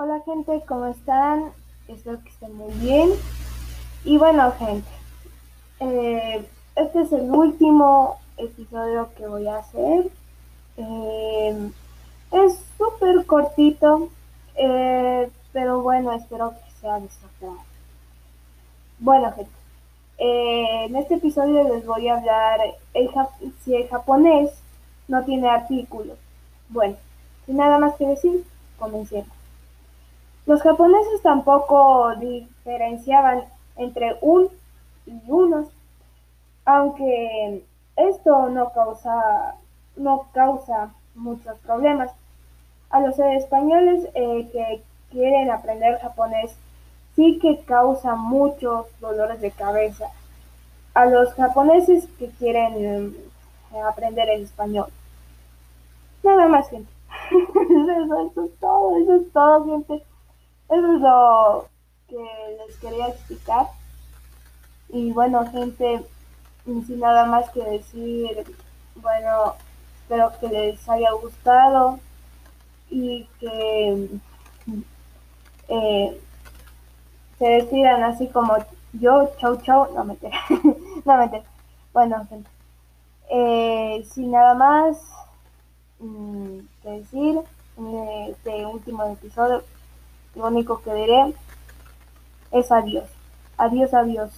Hola gente, ¿cómo están? Espero que estén muy bien. Y bueno gente, eh, este es el último episodio que voy a hacer. Eh, es súper cortito, eh, pero bueno, espero que sea de Bueno gente, en este episodio les voy a hablar si el japonés no tiene artículos. Bueno, sin nada más que decir, comencemos. Los japoneses tampoco diferenciaban entre un y unos, aunque esto no causa, no causa muchos problemas. A los españoles eh, que quieren aprender japonés sí que causa muchos dolores de cabeza. A los japoneses que quieren eh, aprender el español. Nada más, gente. eso es todo, eso es todo, gente. Eso es lo que les quería explicar. Y bueno, gente, sin nada más que decir, bueno, espero que les haya gustado y que eh, se despidan así como yo, chau chau, no me no me Bueno, gente, eh, sin nada más mm, que decir, en este último episodio lo único que diré es adiós. Adiós, adiós.